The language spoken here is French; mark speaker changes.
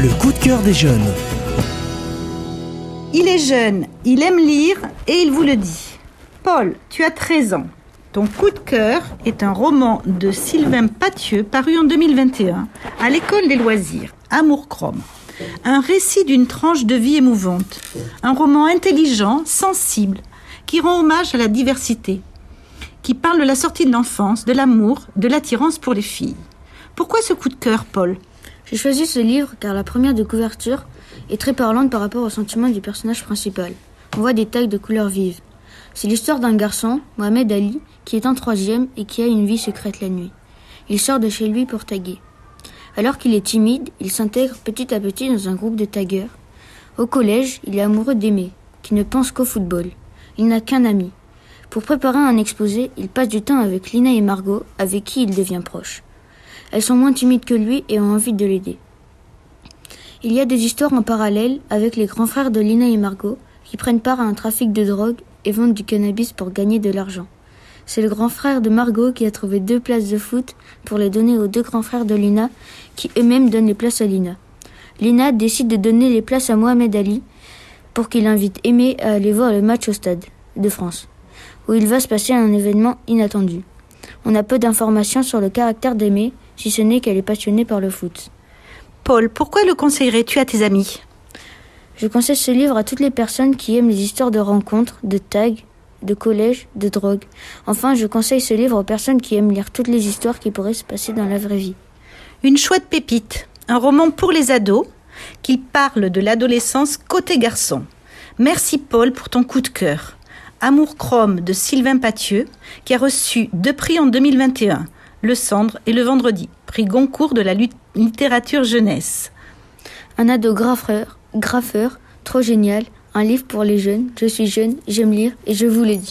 Speaker 1: Le coup de cœur des jeunes.
Speaker 2: Il est jeune, il aime lire et il vous le dit. Paul, tu as 13 ans. Ton coup de cœur est un roman de Sylvain Pathieu paru en 2021 à l'école des loisirs, Amour Chrome. Un récit d'une tranche de vie émouvante. Un roman intelligent, sensible, qui rend hommage à la diversité. Qui parle de la sortie de l'enfance, de l'amour, de l'attirance pour les filles. Pourquoi ce coup de cœur, Paul?
Speaker 3: J'ai choisi ce livre car la première de couverture est très parlante par rapport au sentiment du personnage principal. On voit des tags de couleurs vives. C'est l'histoire d'un garçon, Mohamed Ali, qui est en troisième et qui a une vie secrète la nuit. Il sort de chez lui pour taguer. Alors qu'il est timide, il s'intègre petit à petit dans un groupe de taggeurs. Au collège, il est amoureux d'Aimé, qui ne pense qu'au football. Il n'a qu'un ami. Pour préparer un exposé, il passe du temps avec Lina et Margot, avec qui il devient proche. Elles sont moins timides que lui et ont envie de l'aider. Il y a des histoires en parallèle avec les grands frères de Lina et Margot qui prennent part à un trafic de drogue et vendent du cannabis pour gagner de l'argent. C'est le grand frère de Margot qui a trouvé deux places de foot pour les donner aux deux grands frères de Lina qui eux-mêmes donnent les places à Lina. Lina décide de donner les places à Mohamed Ali pour qu'il invite Aimé à aller voir le match au stade de France, où il va se passer un événement inattendu. On a peu d'informations sur le caractère d'Aimé, si ce n'est qu'elle est passionnée par le foot.
Speaker 2: Paul, pourquoi le conseillerais-tu à tes amis?
Speaker 3: Je conseille ce livre à toutes les personnes qui aiment les histoires de rencontres, de tags, de collège, de drogue. Enfin, je conseille ce livre aux personnes qui aiment lire toutes les histoires qui pourraient se passer dans la vraie vie.
Speaker 2: Une chouette pépite, un roman pour les ados qui parle de l'adolescence côté garçon. Merci Paul pour ton coup de cœur. Amour Chrome de Sylvain Pathieu, qui a reçu deux prix en 2021, Le Cendre et Le Vendredi, prix Goncourt de la littérature jeunesse.
Speaker 3: Un ado graffeur, graffeur, trop génial, un livre pour les jeunes, je suis jeune, j'aime lire et je vous le dis.